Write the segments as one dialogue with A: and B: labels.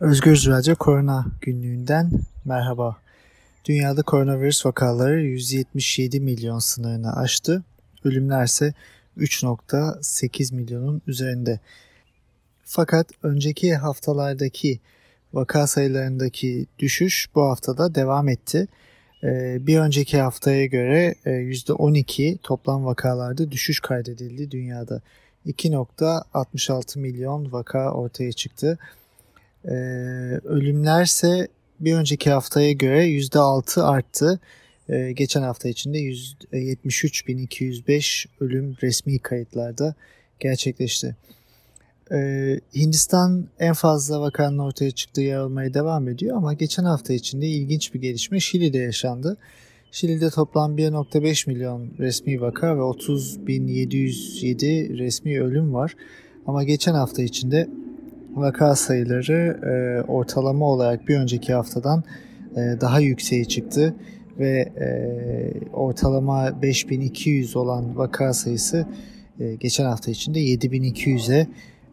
A: Özgür Radyo Korona günlüğünden merhaba. Dünyada koronavirüs vakaları 177 milyon sınırını aştı. Ölümler ise 3.8 milyonun üzerinde. Fakat önceki haftalardaki vaka sayılarındaki düşüş bu haftada devam etti. Ee, bir önceki haftaya göre %12 e, toplam vakalarda düşüş kaydedildi dünyada. 2.66 milyon vaka ortaya çıktı. Ee, ölümlerse bir önceki haftaya göre %6 arttı. Ee, geçen hafta içinde 73.205 ölüm resmi kayıtlarda gerçekleşti. Ee, Hindistan en fazla vakanın ortaya çıktığı yer olmaya devam ediyor ama geçen hafta içinde ilginç bir gelişme Şili'de yaşandı. Şili'de toplam 1.5 milyon resmi vaka ve 30.707 resmi ölüm var. Ama geçen hafta içinde vaka sayıları e, ortalama olarak bir önceki haftadan e, daha yükseğe çıktı ve e, ortalama 5200 olan vaka sayısı e, geçen hafta içinde 7200'e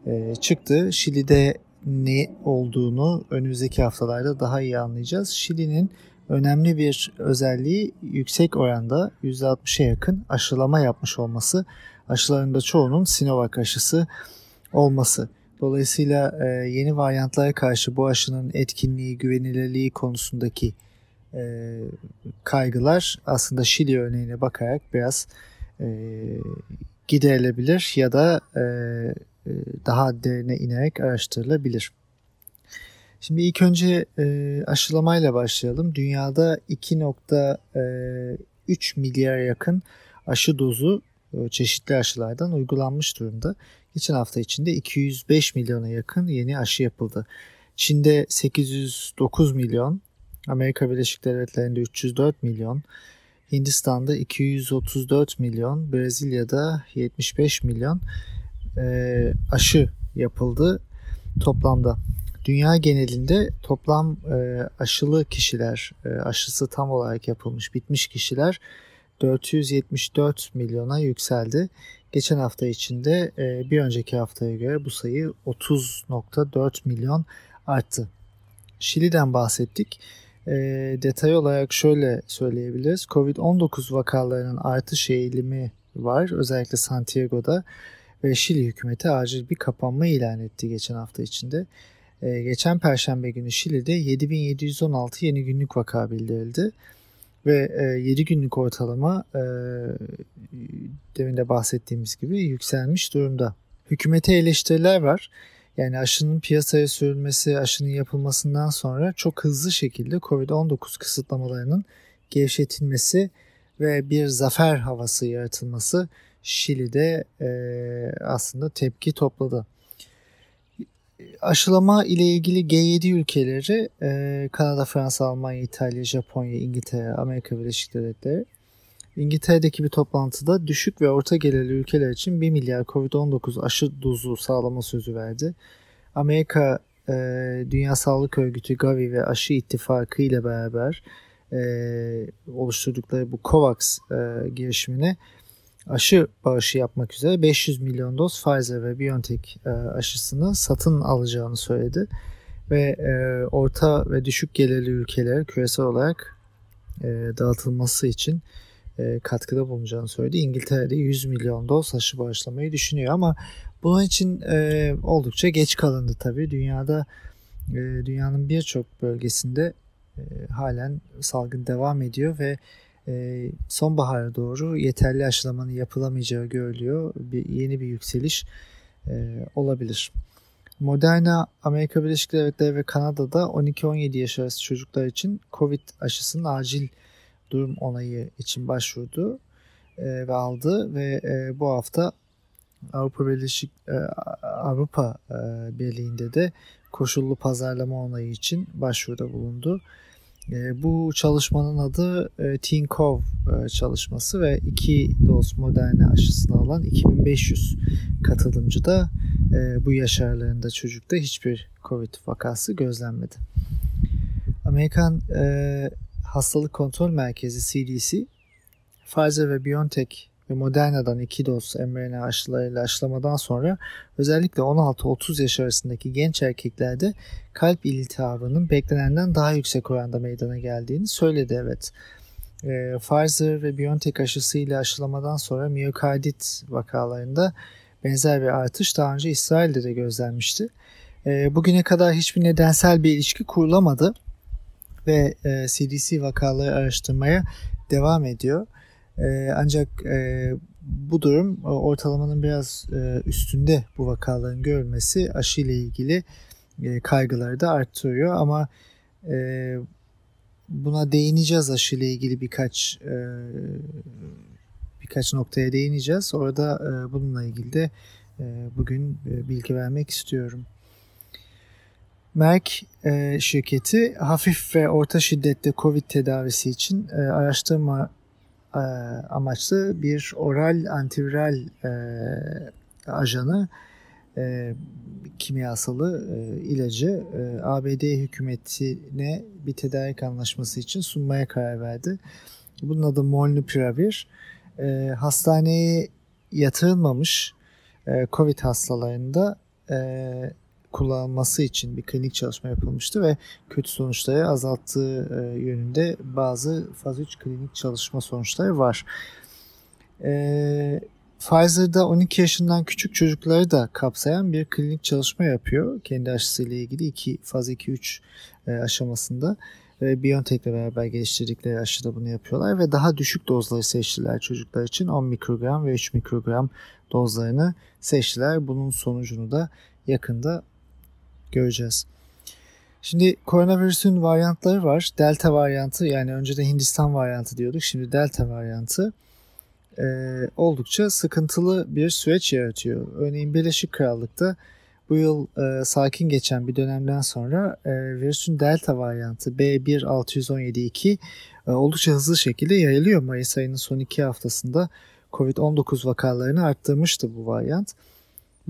A: e, çıktı. Şili'de ne olduğunu önümüzdeki haftalarda daha iyi anlayacağız. Şili'nin önemli bir özelliği yüksek oranda %60'a yakın aşılama yapmış olması. Aşılarında çoğunun Sinovac aşısı olması. Dolayısıyla e, yeni varyantlara karşı bu aşının etkinliği, güvenilirliği konusundaki e, kaygılar aslında Şili örneğine bakarak biraz e, giderilebilir ya da e, e, daha derine inerek araştırılabilir. Şimdi ilk önce e, aşılamayla başlayalım. Dünyada 2.3 milyar yakın aşı dozu e, çeşitli aşılardan uygulanmış durumda. Geçen hafta içinde 205 milyona yakın yeni aşı yapıldı. Çin'de 809 milyon, Amerika Birleşik Devletleri'nde 304 milyon, Hindistan'da 234 milyon, Brezilya'da 75 milyon e, aşı yapıldı toplamda. Dünya genelinde toplam e, aşılı kişiler, e, aşısı tam olarak yapılmış, bitmiş kişiler 474 milyona yükseldi. Geçen hafta içinde e, bir önceki haftaya göre bu sayı 30.4 milyon arttı. Şili'den bahsettik. E, detay olarak şöyle söyleyebiliriz. Covid-19 vakalarının artış eğilimi var. Özellikle Santiago'da ve Şili hükümeti acil bir kapanma ilan etti geçen hafta içinde. E, geçen perşembe günü Şili'de 7716 yeni günlük vaka bildirildi ve e, 7 günlük ortalama e, demin de bahsettiğimiz gibi yükselmiş durumda. Hükümete eleştiriler var. Yani aşının piyasaya sürülmesi, aşının yapılmasından sonra çok hızlı şekilde COVID-19 kısıtlamalarının gevşetilmesi ve bir zafer havası yaratılması Şili'de e, aslında tepki topladı. Aşılama ile ilgili G7 ülkeleri e, Kanada, Fransa, Almanya, İtalya, Japonya, İngiltere, Amerika Birleşik Devletleri İngiltere'deki bir toplantıda düşük ve orta gelirli ülkeler için 1 milyar COVID-19 aşı dozu sağlama sözü verdi. Amerika e, Dünya Sağlık Örgütü Gavi ve Aşı İttifakı ile beraber e, oluşturdukları bu COVAX e, girişimine aşı bağışı yapmak üzere 500 milyon doz Pfizer ve BioNTech e, aşısını satın alacağını söyledi. Ve e, orta ve düşük gelirli ülkelere küresel olarak e, dağıtılması için katkıda bulunacağını söyledi. İngiltere'de 100 milyon doz aşı bağışlamayı düşünüyor ama bunun için oldukça geç kalındı tabii. Dünyada dünyanın birçok bölgesinde halen salgın devam ediyor ve sonbahara doğru yeterli aşılamanın yapılamayacağı görülüyor. Bir, yeni bir yükseliş e, olabilir. Moderna, Amerika Birleşik Devletleri ve Kanada'da 12-17 yaş arası çocuklar için COVID aşısının acil durum onayı için başvurdu e, ve aldı ve e, bu hafta Avrupa Birleşik Avrupa Birliği'nde de koşullu pazarlama onayı için başvuruda bulundu. E, bu çalışmanın adı e, Tinkov e, çalışması ve iki doz Moderna aşısını alan 2500 katılımcı da e, bu yaş aralarında çocukta hiçbir Covid vakası gözlenmedi. Amerikan e, Hastalık Kontrol Merkezi CDC, Pfizer ve BioNTech ve Moderna'dan iki doz mRNA aşılarıyla aşılamadan sonra özellikle 16-30 yaş arasındaki genç erkeklerde kalp iltihabının beklenenden daha yüksek oranda meydana geldiğini söyledi evet. E, Pfizer ve BioNTech aşısıyla aşılamadan sonra miyokardit vakalarında benzer bir artış daha önce İsrail'de de gözlenmişti. E, bugüne kadar hiçbir nedensel bir ilişki kurulamadı ve e, CDC vakaları araştırmaya devam ediyor. E, ancak e, bu durum ortalamanın biraz e, üstünde bu vakaların görülmesi aşı ile ilgili e, kaygıları da arttırıyor ama e, buna değineceğiz aşı ile ilgili birkaç e, birkaç noktaya değineceğiz. Orada e, bununla ilgili de e, bugün e, bilgi vermek istiyorum. Merck e, şirketi hafif ve orta şiddette COVID tedavisi için e, araştırma e, amaçlı bir oral antiviral e, ajanı e, kimyasalı e, ilacı e, ABD hükümetine bir tedarik anlaşması için sunmaya karar verdi. Bunun adı Molnupiravir. E, hastaneye yatırılmamış e, COVID hastalarında e, kullanılması için bir klinik çalışma yapılmıştı ve kötü sonuçları azalttığı e, yönünde bazı faz 3 klinik çalışma sonuçları var. E, Pfizer'da 12 yaşından küçük çocukları da kapsayan bir klinik çalışma yapıyor. Kendi aşısıyla ilgili iki, faz 2-3 e, aşamasında. E, BioNTech ile beraber geliştirdikleri aşıda bunu yapıyorlar ve daha düşük dozları seçtiler çocuklar için. 10 mikrogram ve 3 mikrogram dozlarını seçtiler. Bunun sonucunu da yakında göreceğiz. Şimdi koronavirüsün varyantları var. Delta varyantı yani önceden Hindistan varyantı diyorduk. Şimdi Delta varyantı e, oldukça sıkıntılı bir süreç yaratıyor. Örneğin Birleşik Krallık'ta bu yıl e, sakin geçen bir dönemden sonra e, virüsün delta varyantı B1.617.2 e, oldukça hızlı şekilde yayılıyor. Mayıs ayının son iki haftasında COVID-19 vakalarını arttırmıştı bu varyant.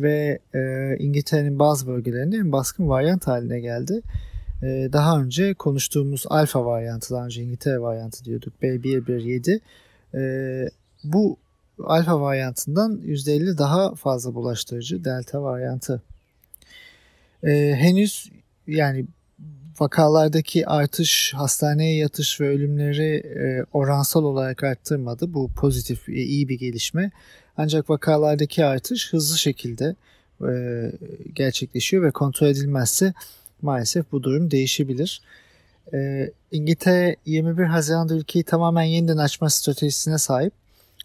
A: Ve e, İngiltere'nin bazı bölgelerinde en baskın varyant haline geldi. E, daha önce konuştuğumuz alfa varyantı, daha önce İngiltere varyantı diyorduk B117. E, bu alfa varyantından %50 daha fazla bulaştırıcı delta varyantı. Ee, henüz yani vakalardaki artış, hastaneye yatış ve ölümleri e, oransal olarak arttırmadı. Bu pozitif, e, iyi bir gelişme. Ancak vakalardaki artış hızlı şekilde e, gerçekleşiyor ve kontrol edilmezse maalesef bu durum değişebilir. E, İngiltere 21 Haziran'da ülkeyi tamamen yeniden açma stratejisine sahip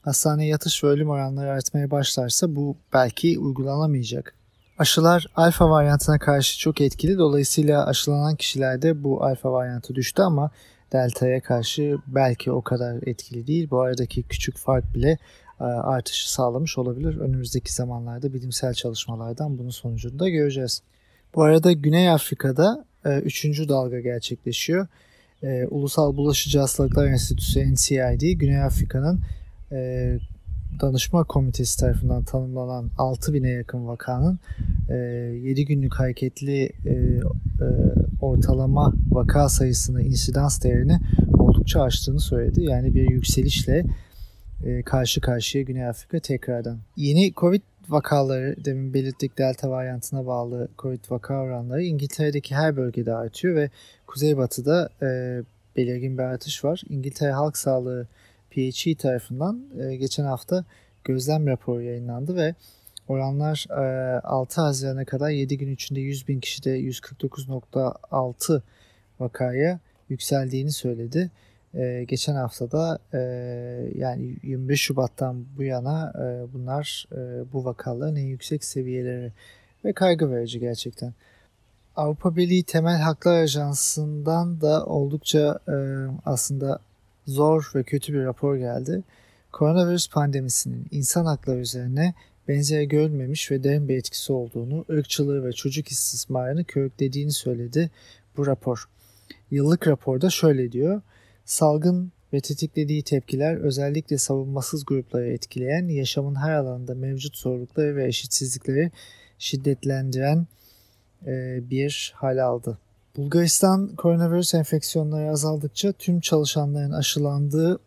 A: hastaneye yatış ve ölüm oranları artmaya başlarsa bu belki uygulanamayacak. Aşılar alfa varyantına karşı çok etkili. Dolayısıyla aşılanan kişilerde bu alfa varyantı düştü ama delta'ya karşı belki o kadar etkili değil. Bu aradaki küçük fark bile artışı sağlamış olabilir. Önümüzdeki zamanlarda bilimsel çalışmalardan bunun sonucunu da göreceğiz. Bu arada Güney Afrika'da 3. E, dalga gerçekleşiyor. E, Ulusal Bulaşıcı Hastalıklar Enstitüsü NCID, Güney Afrika'nın e, danışma komitesi tarafından tanımlanan 6000'e yakın vakanın e, 7 günlük hareketli e, e, ortalama vaka sayısını, insidans değerini oldukça aştığını söyledi. Yani bir yükselişle e, karşı karşıya Güney Afrika tekrardan. Yeni Covid vakaları demin belirttik delta varyantına bağlı Covid vaka oranları İngiltere'deki her bölgede artıyor ve Kuzeybatı'da e, belirgin bir artış var. İngiltere Halk Sağlığı PHE tarafından e, geçen hafta gözlem raporu yayınlandı ve oranlar e, 6 Haziran'a kadar 7 gün içinde 100 bin kişide 149.6 vakaya yükseldiğini söyledi. E, geçen haftada e, yani 25 Şubat'tan bu yana e, bunlar e, bu vakaların en yüksek seviyeleri ve kaygı verici gerçekten. Avrupa Birliği Temel Haklar Ajansı'ndan da oldukça e, aslında zor ve kötü bir rapor geldi. Koronavirüs pandemisinin insan hakları üzerine benzeri görülmemiş ve derin bir etkisi olduğunu, ırkçılığı ve çocuk istismarını körüklediğini söyledi bu rapor. Yıllık raporda şöyle diyor. Salgın ve tetiklediği tepkiler özellikle savunmasız grupları etkileyen, yaşamın her alanında mevcut zorlukları ve eşitsizlikleri şiddetlendiren bir hal aldı. Bulgaristan koronavirüs enfeksiyonları azaldıkça tüm çalışanların aşılandığı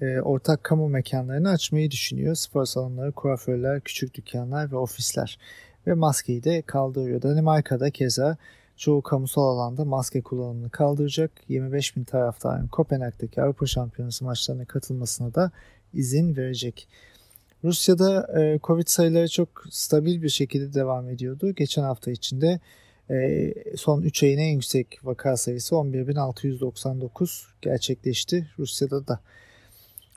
A: e, ortak kamu mekanlarını açmayı düşünüyor. Spor salonları, kuaförler, küçük dükkanlar ve ofisler. Ve maskeyi de kaldırıyor. Danimarka'da keza çoğu kamusal alanda maske kullanımını kaldıracak. 25 bin taraftarın Kopenhag'daki Avrupa Şampiyonası maçlarına katılmasına da izin verecek. Rusya'da e, Covid sayıları çok stabil bir şekilde devam ediyordu. Geçen hafta içinde e, son 3 ayın en yüksek vaka sayısı 11.699 gerçekleşti Rusya'da da.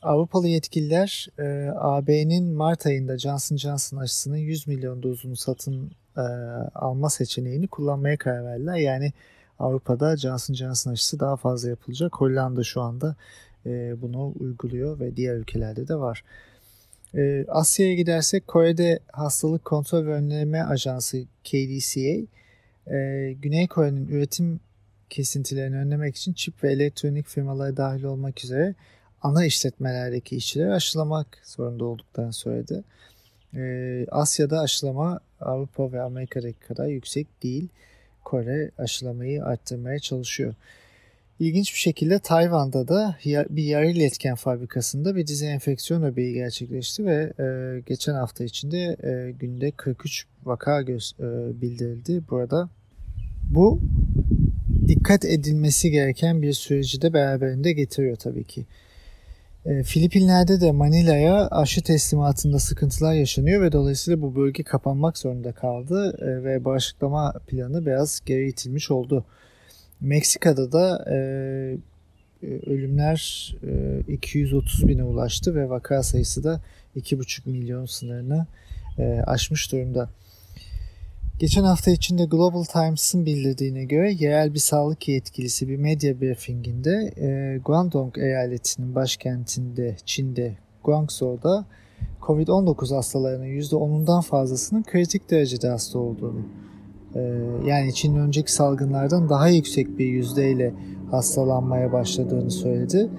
A: Avrupalı yetkililer e, AB'nin Mart ayında Johnson Johnson aşısının 100 milyon dozunu satın e, alma seçeneğini kullanmaya karar verdiler. Yani Avrupa'da Johnson Johnson aşısı daha fazla yapılacak. Hollanda şu anda e, bunu uyguluyor ve diğer ülkelerde de var. E, Asya'ya gidersek Kore'de Hastalık Kontrol ve Önleme Ajansı KDCA e, Güney Kore'nin üretim kesintilerini önlemek için çip ve elektronik firmaları dahil olmak üzere ana işletmelerdeki işçileri aşılamak zorunda olduklarını söyledi. Ee, Asya'da aşılama Avrupa ve Amerika'daki kadar yüksek değil. Kore aşılamayı arttırmaya çalışıyor. İlginç bir şekilde Tayvan'da da bir yarı iletken fabrikasında bir dizi enfeksiyon öbeği gerçekleşti ve e, geçen hafta içinde e, günde 43 vaka göz, e, bildirildi. Burada bu dikkat edilmesi gereken bir süreci de beraberinde getiriyor tabii ki. E, Filipinler'de de Manila'ya aşı teslimatında sıkıntılar yaşanıyor ve dolayısıyla bu bölge kapanmak zorunda kaldı e, ve bağışıklama planı biraz geri itilmiş oldu. Meksika'da da e, e ölümler e, 230 bine ulaştı ve vaka sayısı da 2,5 milyon sınırını e, aşmış durumda. Geçen hafta içinde Global Times'ın bildirdiğine göre yerel bir sağlık yetkilisi bir medya briefinginde e, Guangdong eyaletinin başkentinde Çin'de Guangzhou'da Covid-19 hastalarının %10'undan fazlasının kritik derecede hasta olduğunu e, yani Çin'in önceki salgınlardan daha yüksek bir yüzdeyle hastalanmaya başladığını söyledi.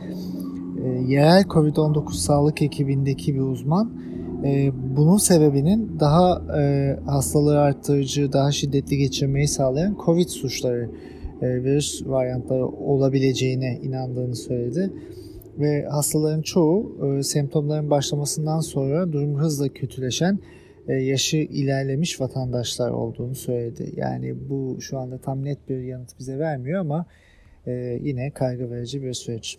A: E, yerel Covid-19 sağlık ekibindeki bir uzman e, bunun sebebinin daha e, hastalığı arttırıcı, daha şiddetli geçirmeyi sağlayan COVID suçları, e, virüs varyantları olabileceğine inandığını söyledi. Ve hastaların çoğu e, semptomların başlamasından sonra durum hızla kötüleşen e, yaşı ilerlemiş vatandaşlar olduğunu söyledi. Yani bu şu anda tam net bir yanıt bize vermiyor ama e, yine kaygı verici bir süreç.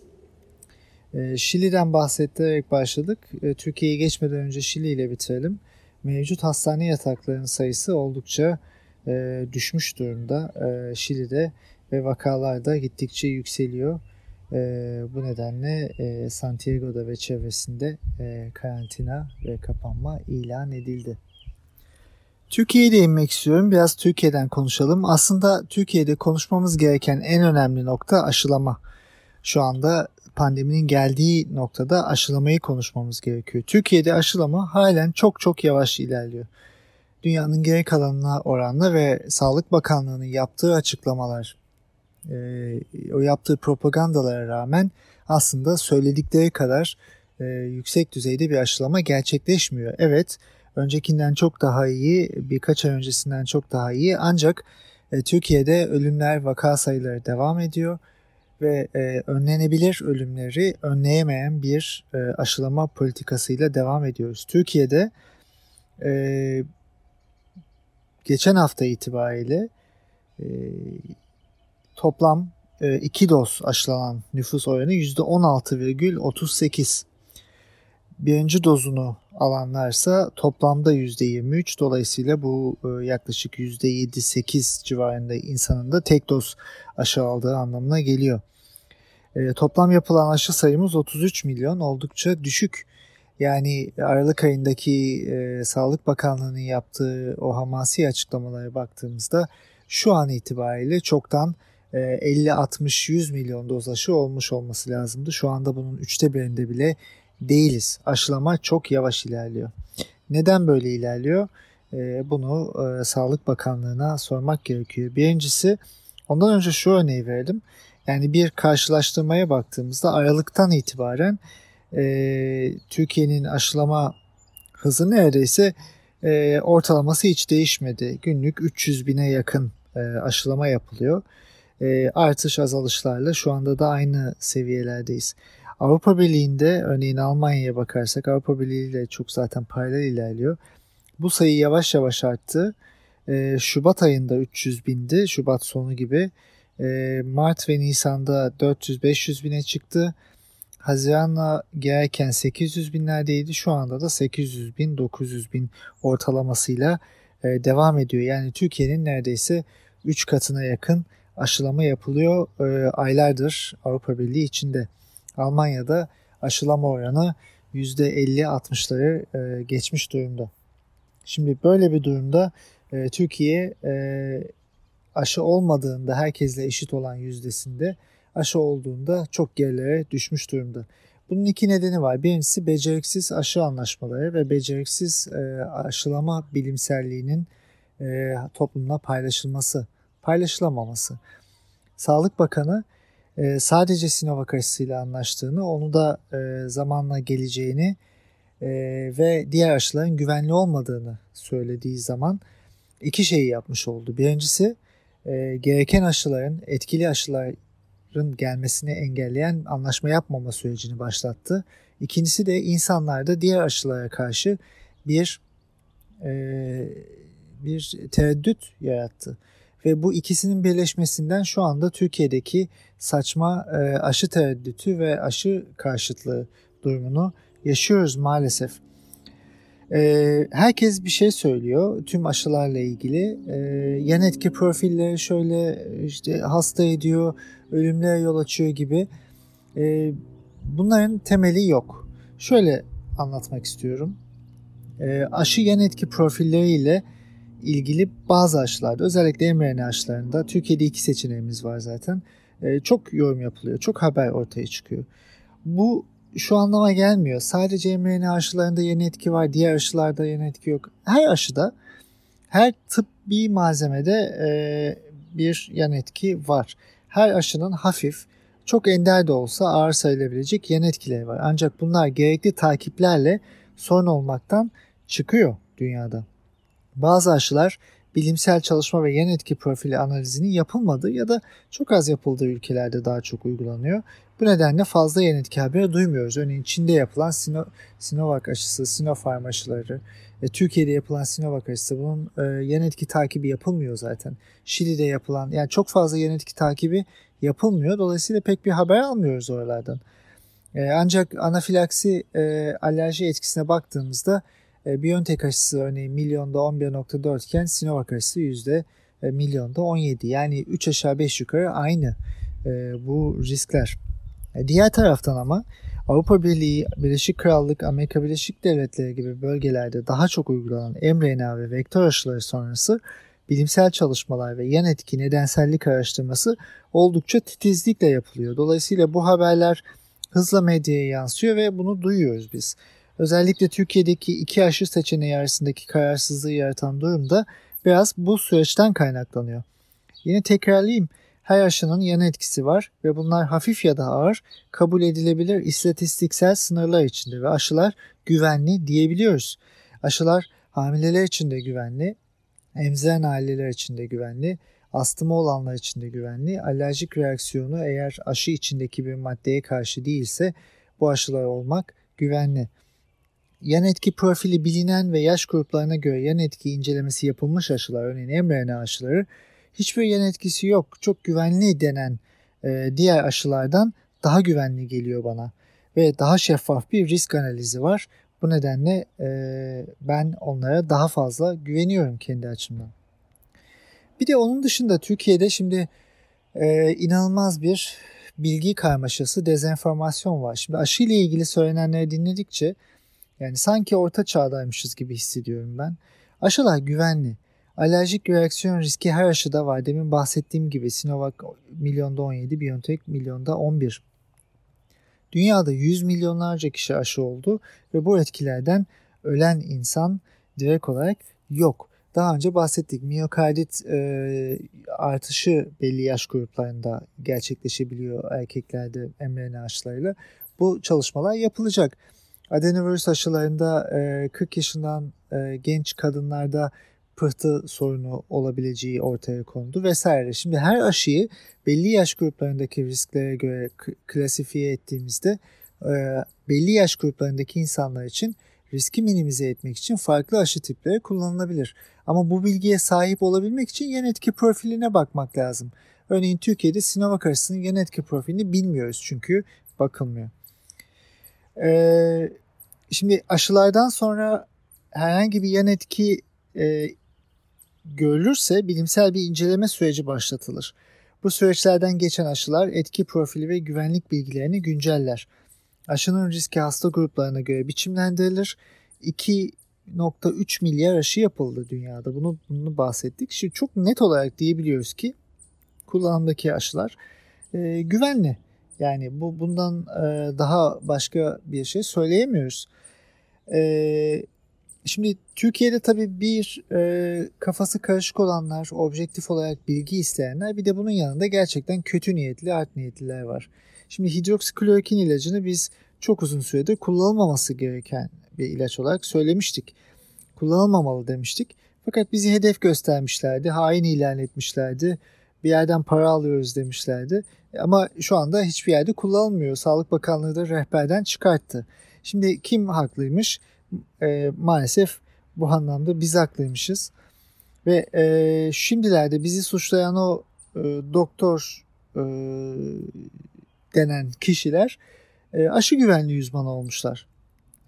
A: E, Şili'den bahsettirerek başladık. E, Türkiye'yi geçmeden önce Şili ile bitirelim. Mevcut hastane yataklarının sayısı oldukça e, düşmüş durumda e, Şili'de ve vakalar da gittikçe yükseliyor. E, bu nedenle Santiago'da ve çevresinde karantina ve kapanma ilan edildi. Türkiye'ye değinmek istiyorum. Biraz Türkiye'den konuşalım. Aslında Türkiye'de konuşmamız gereken en önemli nokta aşılama. Şu anda pandeminin geldiği noktada aşılamayı konuşmamız gerekiyor. Türkiye'de aşılama halen çok çok yavaş ilerliyor. Dünyanın geri kalanına oranla ve Sağlık Bakanlığı'nın yaptığı açıklamalar, e, o yaptığı propagandalara rağmen aslında söyledikleri kadar e, yüksek düzeyde bir aşılama gerçekleşmiyor. Evet, öncekinden çok daha iyi, birkaç ay öncesinden çok daha iyi ancak e, Türkiye'de ölümler, vaka sayıları devam ediyor ve e, önlenebilir ölümleri önleyemeyen bir e, aşılama politikasıyla devam ediyoruz. Türkiye'de e, geçen hafta itibariyle e, toplam e, iki doz aşılanan nüfus oranı %16,38. Birinci dozunu alanlarsa toplamda %23 dolayısıyla bu e, yaklaşık %7-8 civarında insanın da tek doz aşı aldığı anlamına geliyor. E, toplam yapılan aşı sayımız 33 milyon oldukça düşük. Yani Aralık ayındaki e, Sağlık Bakanlığı'nın yaptığı o hamasi açıklamalara baktığımızda şu an itibariyle çoktan e, 50-60-100 milyon doz aşı olmuş olması lazımdı. Şu anda bunun üçte birinde bile değiliz. Aşılama çok yavaş ilerliyor. Neden böyle ilerliyor? E, bunu e, Sağlık Bakanlığı'na sormak gerekiyor. Birincisi ondan önce şu örneği verdim. Yani bir karşılaştırmaya baktığımızda Aralık'tan itibaren e, Türkiye'nin aşılama hızı neredeyse e, ortalaması hiç değişmedi. Günlük 300 bine yakın e, aşılama yapılıyor. E, artış azalışlarla şu anda da aynı seviyelerdeyiz. Avrupa Birliği'nde örneğin Almanya'ya bakarsak Avrupa Birliği ile çok zaten paralel ilerliyor. Bu sayı yavaş yavaş arttı. E, Şubat ayında 300 bindi. Şubat sonu gibi. E, Mart ve Nisan'da 400-500 bine çıktı. Haziran'la girerken 800 binlerdeydi. Şu anda da 800 bin 900 bin ortalamasıyla e, devam ediyor. Yani Türkiye'nin neredeyse 3 katına yakın aşılama yapılıyor e, aylardır Avrupa Birliği içinde. Almanya'da aşılama oranı %50-60'ları e, geçmiş durumda. Şimdi böyle bir durumda Türkiye aşı olmadığında herkesle eşit olan yüzdesinde aşı olduğunda çok gerilere düşmüş durumda. Bunun iki nedeni var. Birincisi beceriksiz aşı anlaşmaları ve beceriksiz e, aşılama bilimselliğinin e, toplumla paylaşılması, paylaşılamaması. Sağlık Bakanı e, sadece Sinovac aşısıyla anlaştığını, onu da e, zamanla geleceğini e, ve diğer aşıların güvenli olmadığını söylediği zaman iki şeyi yapmış oldu. Birincisi e, gereken aşıların, etkili aşıların gelmesini engelleyen anlaşma yapmama sürecini başlattı. İkincisi de insanlarda diğer aşılara karşı bir e, bir tereddüt yarattı. Ve bu ikisinin birleşmesinden şu anda Türkiye'deki saçma e, aşı tereddütü ve aşı karşıtlığı durumunu yaşıyoruz maalesef. E, herkes bir şey söylüyor tüm aşılarla ilgili. E, yan etki profilleri şöyle işte hasta ediyor, ölümlere yol açıyor gibi. E, bunların temeli yok. Şöyle anlatmak istiyorum. E, aşı yan etki profilleriyle ilgili bazı aşılarda özellikle mRNA aşılarında Türkiye'de iki seçeneğimiz var zaten. E, çok yorum yapılıyor, çok haber ortaya çıkıyor. Bu şu anlama gelmiyor. Sadece mRNA aşılarında yeni etki var, diğer aşılarda yeni etki yok. Her aşıda, her tıbbi malzemede e, bir yan etki var. Her aşının hafif, çok ender de olsa ağır sayılabilecek yan etkileri var. Ancak bunlar gerekli takiplerle sorun olmaktan çıkıyor dünyada. Bazı aşılar bilimsel çalışma ve yan etki profili analizinin yapılmadığı ya da çok az yapıldığı ülkelerde daha çok uygulanıyor. Bu nedenle fazla yan etki haberi duymuyoruz. Örneğin Çin'de yapılan Sino, Sinovac aşısı, Sinopharm aşıları, e, Türkiye'de yapılan Sinovac aşısı bunun e, yan etki takibi yapılmıyor zaten. Şili'de yapılan yani çok fazla yan etki takibi yapılmıyor. Dolayısıyla pek bir haber almıyoruz oralardan. E, ancak anafilaksi e, alerji etkisine baktığımızda e, Biontech aşısı örneğin milyonda 11.4 iken Sinovac aşısı yüzde e, milyonda 17. Yani 3 aşağı 5 yukarı aynı e, bu riskler. E, diğer taraftan ama Avrupa Birliği, Birleşik Krallık, Amerika Birleşik Devletleri gibi bölgelerde daha çok uygulanan mRNA ve vektör aşıları sonrası bilimsel çalışmalar ve yan etki nedensellik araştırması oldukça titizlikle yapılıyor. Dolayısıyla bu haberler hızla medyaya yansıyor ve bunu duyuyoruz biz. Özellikle Türkiye'deki iki aşı seçeneği arasındaki kararsızlığı yaratan durum da biraz bu süreçten kaynaklanıyor. Yine tekrarlayayım. Her aşının yan etkisi var ve bunlar hafif ya da ağır kabul edilebilir istatistiksel sınırlar içinde ve aşılar güvenli diyebiliyoruz. Aşılar hamileler için de güvenli, emziren aileler için de güvenli, astımı olanlar için de güvenli, alerjik reaksiyonu eğer aşı içindeki bir maddeye karşı değilse bu aşılar olmak güvenli yan etki profili bilinen ve yaş gruplarına göre yan etki incelemesi yapılmış aşılar örneğin mRNA aşıları hiçbir yan etkisi yok. Çok güvenli denen e, diğer aşılardan daha güvenli geliyor bana ve daha şeffaf bir risk analizi var. Bu nedenle e, ben onlara daha fazla güveniyorum kendi açımdan. Bir de onun dışında Türkiye'de şimdi e, inanılmaz bir bilgi karmaşası, dezenformasyon var. Şimdi aşı ile ilgili söylenenleri dinledikçe yani sanki orta çağdaymışız gibi hissediyorum ben. Aşılar güvenli. Alerjik reaksiyon riski her aşıda var. Demin bahsettiğim gibi Sinovac milyonda 17, BioNTech milyonda 11. Dünyada 100 milyonlarca kişi aşı oldu ve bu etkilerden ölen insan direkt olarak yok. Daha önce bahsettik miyokardit e, artışı belli yaş gruplarında gerçekleşebiliyor erkeklerde mRNA aşılarıyla. Bu çalışmalar yapılacak. Adenovirüs aşılarında 40 yaşından genç kadınlarda pıhtı sorunu olabileceği ortaya kondu vesaire. Şimdi her aşıyı belli yaş gruplarındaki risklere göre klasifiye ettiğimizde e, belli yaş gruplarındaki insanlar için riski minimize etmek için farklı aşı tipleri kullanılabilir. Ama bu bilgiye sahip olabilmek için yan etki profiline bakmak lazım. Örneğin Türkiye'de Sinovac aşısının yan etki profilini bilmiyoruz çünkü bakılmıyor. Ee, şimdi aşılardan sonra herhangi bir yan etki e, görülürse bilimsel bir inceleme süreci başlatılır. Bu süreçlerden geçen aşılar etki profili ve güvenlik bilgilerini günceller. Aşının riski hasta gruplarına göre biçimlendirilir. 2.3 milyar aşı yapıldı dünyada. Bunu, bunu bahsettik. Şimdi çok net olarak diyebiliyoruz ki kullanımdaki aşılar e, güvenli. Yani bu bundan e, daha başka bir şey söyleyemiyoruz. E, şimdi Türkiye'de tabii bir e, kafası karışık olanlar, objektif olarak bilgi isteyenler bir de bunun yanında gerçekten kötü niyetli, art niyetliler var. Şimdi hidroksiklorokin ilacını biz çok uzun süredir kullanılmaması gereken bir ilaç olarak söylemiştik. Kullanılmamalı demiştik. Fakat bizi hedef göstermişlerdi, hain ilan etmişlerdi bir yerden para alıyoruz demişlerdi. Ama şu anda hiçbir yerde kullanılmıyor. Sağlık Bakanlığı da rehberden çıkarttı. Şimdi kim haklıymış? E, maalesef bu anlamda biz haklıymışız. Ve e, şimdilerde bizi suçlayan o e, doktor e, denen kişiler e, aşı güvenliği uzmanı olmuşlar.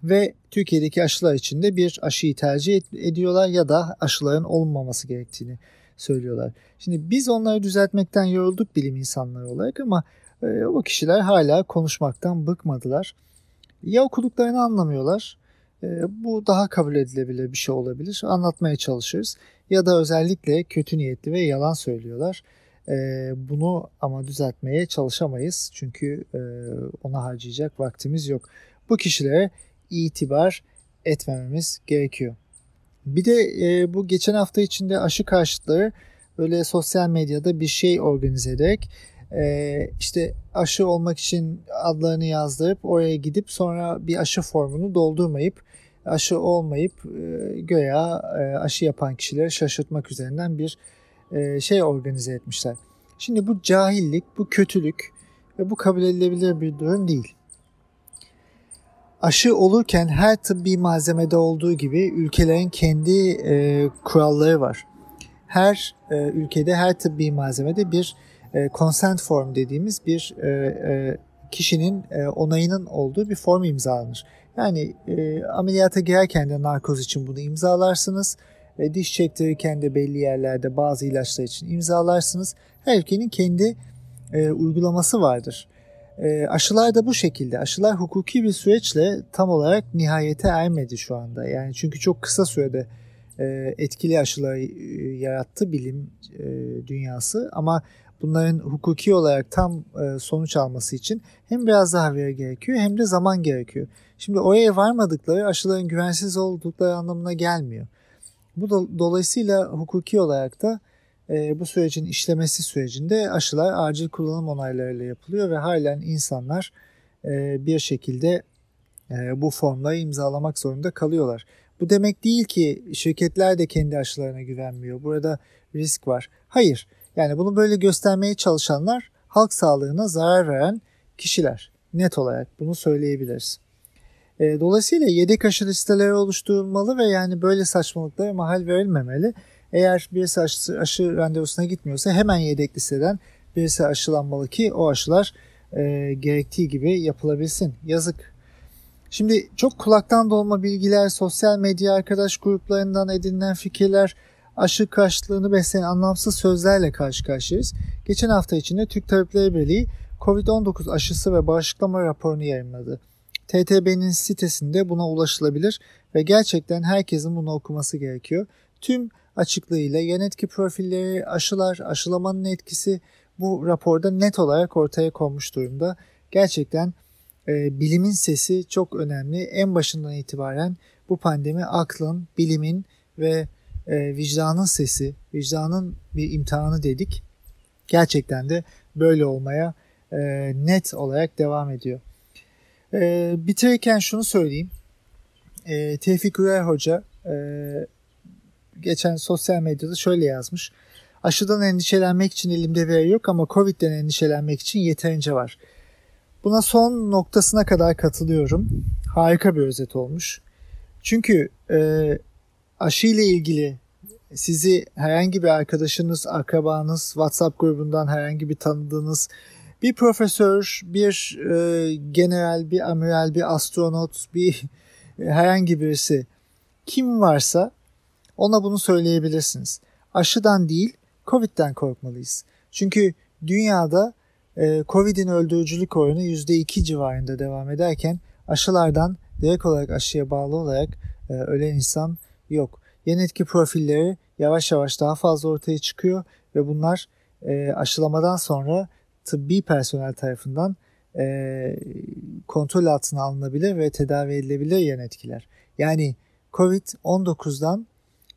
A: Ve Türkiye'deki aşılar için de bir aşıyı tercih ediyorlar ya da aşıların olmaması gerektiğini söylüyorlar. Şimdi biz onları düzeltmekten yorulduk bilim insanları olarak ama e, o kişiler hala konuşmaktan bıkmadılar. Ya okuduklarını anlamıyorlar. E, bu daha kabul edilebilir bir şey olabilir. Anlatmaya çalışırız. Ya da özellikle kötü niyetli ve yalan söylüyorlar. E, bunu ama düzeltmeye çalışamayız. Çünkü e, ona harcayacak vaktimiz yok. Bu kişilere itibar etmememiz gerekiyor. Bir de bu geçen hafta içinde aşı karşıtları böyle sosyal medyada bir şey organize ederek e, işte aşı olmak için adlarını yazdırıp oraya gidip sonra bir aşı formunu doldurmayıp aşı olmayıp e, göya e, aşı yapan kişileri şaşırtmak üzerinden bir e, şey organize etmişler. Şimdi bu cahillik, bu kötülük ve bu kabul edilebilir bir durum değil. Aşı olurken her tıbbi malzemede olduğu gibi ülkelerin kendi kuralları var. Her ülkede her tıbbi malzemede bir e, consent form dediğimiz bir e, e, kişinin e, onayının olduğu bir form imzalanır. Yani e, ameliyata girerken de narkoz için bunu imzalarsınız. E, diş çektirirken de belli yerlerde bazı ilaçlar için imzalarsınız. Her ülkenin kendi e, uygulaması vardır. E, aşılar da bu şekilde. Aşılar hukuki bir süreçle tam olarak nihayete ermedi şu anda. Yani çünkü çok kısa sürede e, etkili aşıları e, yarattı bilim e, dünyası ama bunların hukuki olarak tam e, sonuç alması için hem biraz daha veri gerekiyor hem de zaman gerekiyor. Şimdi oraya varmadıkları aşıların güvensiz oldukları anlamına gelmiyor. Bu do- dolayısıyla hukuki olarak da e, bu sürecin işlemesi sürecinde aşılar acil kullanım onaylarıyla yapılıyor ve halen insanlar e, bir şekilde e, bu formları imzalamak zorunda kalıyorlar. Bu demek değil ki şirketler de kendi aşılarına güvenmiyor. Burada risk var. Hayır. Yani bunu böyle göstermeye çalışanlar halk sağlığına zarar veren kişiler. Net olarak bunu söyleyebiliriz. E, dolayısıyla yedek aşı listeleri oluşturulmalı ve yani böyle saçmalıklara mahal verilmemeli. Eğer birisi aşı, aşı randevusuna gitmiyorsa hemen yedek listeden birisi aşılanmalı ki o aşılar e, gerektiği gibi yapılabilsin. Yazık. Şimdi çok kulaktan dolma bilgiler, sosyal medya arkadaş gruplarından edinilen fikirler, aşı karşıtlığını besleyen anlamsız sözlerle karşı karşıyayız. Geçen hafta içinde Türk Tabipleri Birliği COVID-19 aşısı ve bağışıklama raporunu yayınladı. TTB'nin sitesinde buna ulaşılabilir ve gerçekten herkesin bunu okuması gerekiyor. Tüm açıklığıyla yan etki profilleri, aşılar, aşılamanın etkisi bu raporda net olarak ortaya konmuş durumda. Gerçekten e, bilimin sesi çok önemli. En başından itibaren bu pandemi aklın, bilimin ve e, vicdanın sesi, vicdanın bir imtihanı dedik. Gerçekten de böyle olmaya e, net olarak devam ediyor. E, bitirirken şunu söyleyeyim. E, Tevfik Ürer Hoca e, geçen sosyal medyada şöyle yazmış. Aşıdan endişelenmek için elimde veri yok ama Covid'den endişelenmek için yeterince var. Buna son noktasına kadar katılıyorum. Harika bir özet olmuş. Çünkü e, aşı ile ilgili sizi herhangi bir arkadaşınız, akrabanız, WhatsApp grubundan herhangi bir tanıdığınız bir profesör, bir e, general, bir amiral, bir astronot, bir e, herhangi birisi kim varsa ona bunu söyleyebilirsiniz. Aşıdan değil, Covid'den korkmalıyız. Çünkü dünyada e, Covid'in öldürücülük oranı %2 civarında devam ederken aşılardan direkt olarak aşıya bağlı olarak e, ölen insan yok. Yan etki profilleri yavaş yavaş daha fazla ortaya çıkıyor ve bunlar e, aşılamadan sonra tıbbi personel tarafından e, kontrol altına alınabilir ve tedavi edilebilir yan etkiler. Yani COVID-19'dan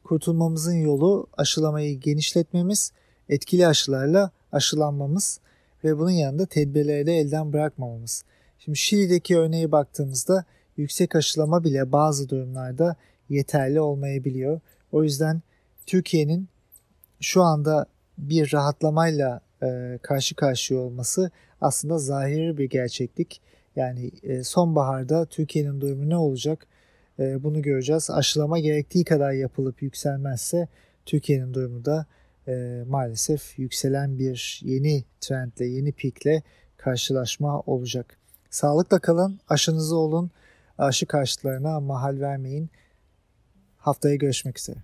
A: kurtulmamızın yolu aşılamayı genişletmemiz, etkili aşılarla aşılanmamız ve bunun yanında tedbirleri de elden bırakmamamız. Şimdi Şili'deki örneğe baktığımızda yüksek aşılama bile bazı durumlarda yeterli olmayabiliyor. O yüzden Türkiye'nin şu anda bir rahatlamayla e, karşı karşıya olması aslında zahiri bir gerçeklik. Yani e, sonbaharda Türkiye'nin durumu ne olacak e, bunu göreceğiz. Aşılama gerektiği kadar yapılıp yükselmezse Türkiye'nin durumu da e, maalesef yükselen bir yeni trendle, yeni pikle karşılaşma olacak. Sağlıkla kalın, aşınızı olun, aşı karşıtlarına mahal vermeyin. Haftaya görüşmek üzere.